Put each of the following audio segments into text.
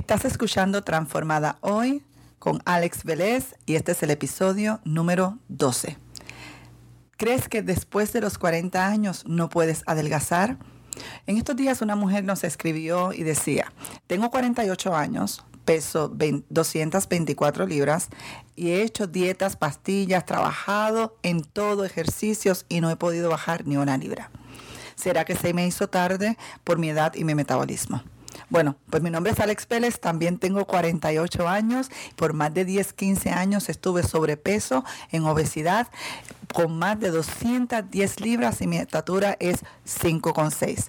Estás escuchando Transformada Hoy con Alex Vélez y este es el episodio número 12. ¿Crees que después de los 40 años no puedes adelgazar? En estos días una mujer nos escribió y decía, tengo 48 años, peso 224 libras y he hecho dietas, pastillas, trabajado en todo ejercicios y no he podido bajar ni una libra. ¿Será que se me hizo tarde por mi edad y mi metabolismo? Bueno, pues mi nombre es Alex Pérez, también tengo 48 años, por más de 10, 15 años estuve sobrepeso, en obesidad, con más de 210 libras y mi estatura es 5,6.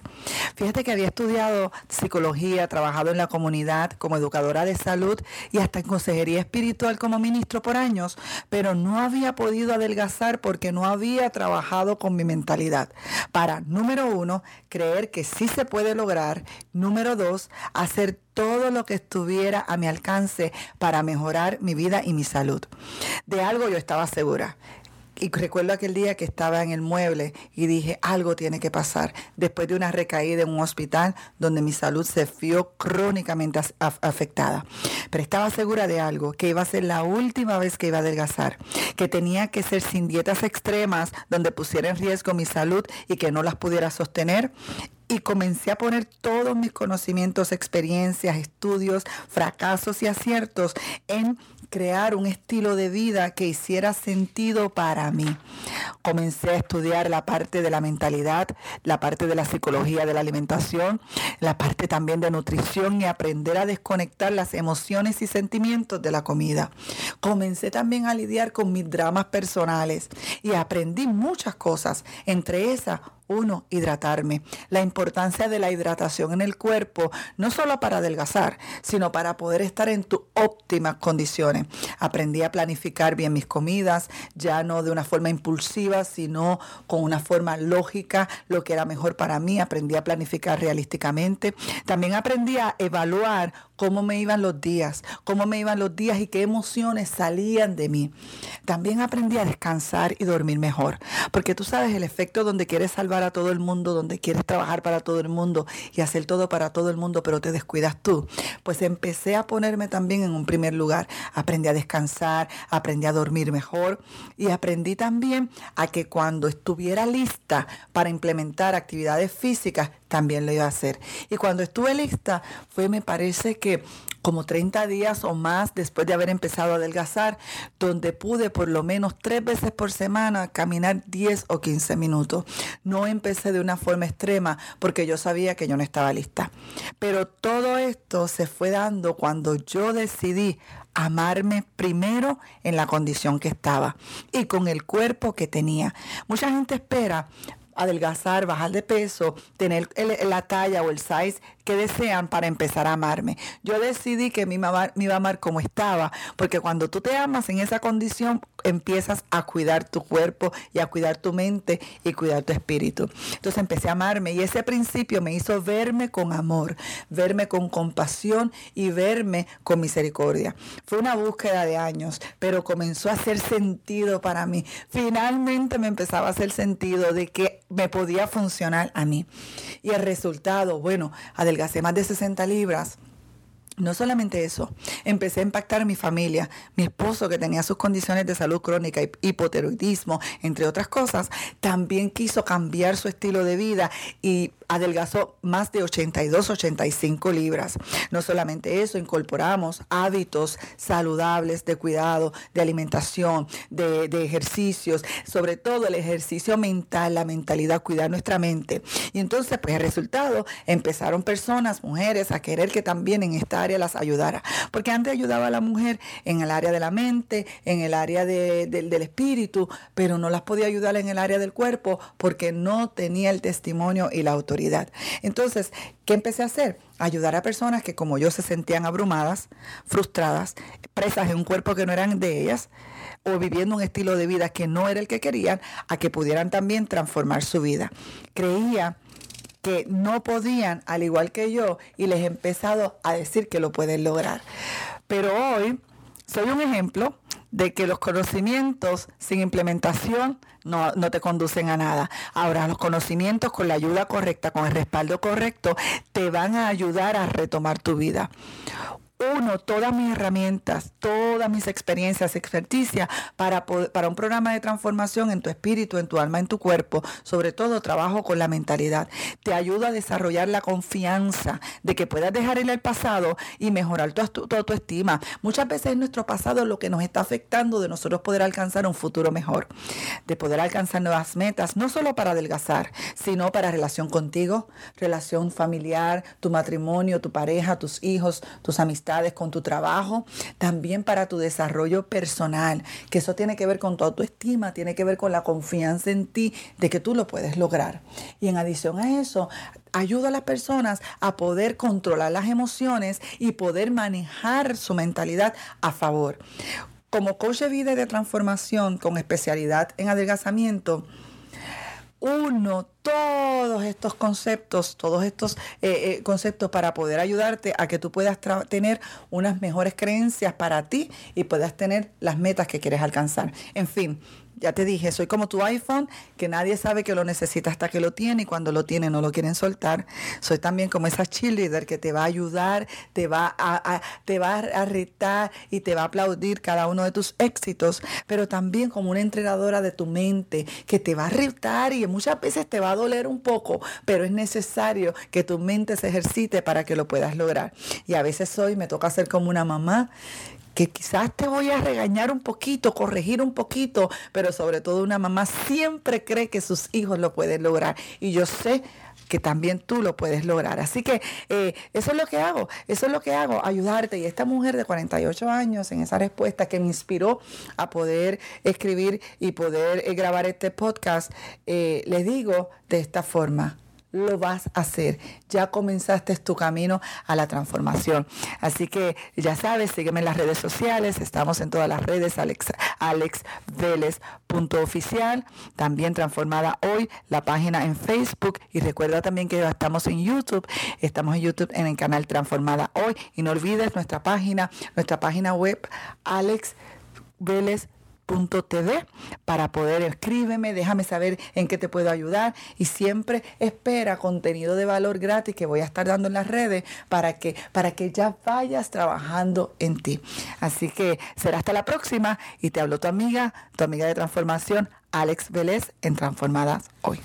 Fíjate que había estudiado psicología, trabajado en la comunidad como educadora de salud y hasta en consejería espiritual como ministro por años, pero no había podido adelgazar porque no había trabajado con mi mentalidad. Para, número uno, creer que sí se puede lograr. Número dos, hacer todo lo que estuviera a mi alcance para mejorar mi vida y mi salud. De algo yo estaba segura y recuerdo aquel día que estaba en el mueble y dije, algo tiene que pasar. Después de una recaída en un hospital donde mi salud se vio crónicamente afectada. Pero estaba segura de algo, que iba a ser la última vez que iba a adelgazar. Que tenía que ser sin dietas extremas donde pusiera en riesgo mi salud y que no las pudiera sostener y comencé a poner todos mis conocimientos, experiencias, estudios, fracasos y aciertos en crear un estilo de vida que hiciera sentido para mí. Comencé a estudiar la parte de la mentalidad, la parte de la psicología de la alimentación, la parte también de nutrición y aprender a desconectar las emociones y sentimientos de la comida. Comencé también a lidiar con mis dramas personales y aprendí muchas cosas, entre esas uno, hidratarme. La importancia de la hidratación en el cuerpo, no solo para adelgazar, sino para poder estar en tus óptimas condiciones. Aprendí a planificar bien mis comidas, ya no de una forma impulsiva, sino con una forma lógica, lo que era mejor para mí. Aprendí a planificar realísticamente. También aprendí a evaluar cómo me iban los días, cómo me iban los días y qué emociones salían de mí. También aprendí a descansar y dormir mejor, porque tú sabes el efecto donde quieres salvar a todo el mundo, donde quieres trabajar para todo el mundo y hacer todo para todo el mundo, pero te descuidas tú. Pues empecé a ponerme también en un primer lugar. Aprendí a descansar, aprendí a dormir mejor y aprendí también a que cuando estuviera lista para implementar actividades físicas, también lo iba a hacer. Y cuando estuve lista, fue, me parece que como 30 días o más después de haber empezado a adelgazar, donde pude por lo menos tres veces por semana caminar 10 o 15 minutos. No empecé de una forma extrema porque yo sabía que yo no estaba lista. Pero todo esto se fue dando cuando yo decidí amarme primero en la condición que estaba y con el cuerpo que tenía. Mucha gente espera adelgazar, bajar de peso, tener la talla o el size que desean para empezar a amarme. Yo decidí que me iba, me iba a amar como estaba, porque cuando tú te amas en esa condición, empiezas a cuidar tu cuerpo y a cuidar tu mente y cuidar tu espíritu. Entonces empecé a amarme y ese principio me hizo verme con amor, verme con compasión y verme con misericordia. Fue una búsqueda de años, pero comenzó a hacer sentido para mí. Finalmente me empezaba a hacer sentido de que me podía funcionar a mí. Y el resultado, bueno, adelgacé más de 60 libras no solamente eso, empecé a impactar a mi familia. Mi esposo, que tenía sus condiciones de salud crónica, hipotiroidismo, entre otras cosas, también quiso cambiar su estilo de vida y adelgazó más de 82, 85 libras. No solamente eso, incorporamos hábitos saludables de cuidado, de alimentación, de, ejercicios, sobre todo el ejercicio mental, la mentalidad, cuidar nuestra mente. Y entonces, pues el resultado, empezaron personas, mujeres, a querer que también en esta área las ayudara. Porque antes ayudaba a la mujer en el área de la mente, en el área del espíritu, pero no las podía ayudar en el área del cuerpo porque no tenía el testimonio y la autoridad. Entonces, ¿qué empecé a hacer? Ayudar a personas que como yo se sentían abrumadas, frustradas, presas en un cuerpo que no eran de ellas o viviendo un estilo de vida que no era el que querían, a que pudieran también transformar su vida. Creía que no podían, al igual que yo, y les he empezado a decir que lo pueden lograr. Pero hoy soy un ejemplo de que los conocimientos sin implementación no, no, te conducen a nada. Ahora, los conocimientos con la ayuda correcta, con el respaldo correcto, te van a ayudar a retomar tu vida. Uno todas mis herramientas, todas mis experiencias, experticia para, para un programa de transformación en tu espíritu, en tu alma, en tu cuerpo. Sobre todo trabajo con la mentalidad. Te ayuda a desarrollar la confianza de que puedas dejar en el pasado y mejorar tu, tu, tu estima. Muchas veces es nuestro pasado lo que nos está afectando de nosotros poder alcanzar un futuro mejor, de poder alcanzar nuevas metas, no solo para adelgazar, sino para relación contigo, relación familiar, tu matrimonio, tu pareja, tus hijos, tus amistades, con tu trabajo, también para tu desarrollo personal, que eso tiene que ver con tu autoestima, tiene que ver con la confianza en ti de que tú lo puedes lograr. Y en adición a eso, ayuda a las personas a poder controlar las emociones y poder manejar su mentalidad a favor. Como coach de vida y de transformación con especialidad en adelgazamiento, uno todos estos conceptos, todos estos eh, eh, conceptos para poder ayudarte a que tú puedas tener unas mejores creencias para ti y puedas tener las metas que quieres alcanzar. En fin, ya te dije, soy como tu iPhone, que nadie sabe que lo necesita hasta que lo tiene y cuando lo tiene no lo quieren soltar. Soy también como esa cheerleader que te va a ayudar, te va a, te va a retar y te va a aplaudir cada uno de tus éxitos, pero también como una entrenadora de tu mente que te va a retar y muchas veces te va a doler un poco, pero es necesario que tu mente se ejercite para que lo puedas lograr. Y a veces hoy me toca ser como una mamá que quizás te voy a regañar un poquito, corregir un poquito, pero sobre todo una mamá siempre cree que sus hijos lo pueden lograr. Y yo sé que también tú lo puedes lograr. Así que eh, eso es lo que hago, eso es lo que hago, ayudarte. Y esta mujer de 48 años, en esa respuesta que me inspiró a poder escribir y poder eh, grabar este podcast, eh, le digo de esta forma, lo vas a hacer. Ya comenzaste tu camino a la transformación. Así que ya sabes, sígueme en las redes sociales. Estamos en todas las redes, Alex, alexveles.oficial. También transformada hoy la página en Facebook. Y recuerda también que estamos en YouTube. Estamos en YouTube en el canal Transformada Hoy. Y no olvides nuestra página, nuestra página web, Alex Para poder escríbeme, déjame saber en qué te puedo ayudar y siempre espera contenido de valor gratis que voy a estar dando en las redes para que para que ya vayas trabajando en ti. Así que será hasta la próxima y te hablo tu amiga, tu amiga de transformación Alex Vélez en Transformadas hoy.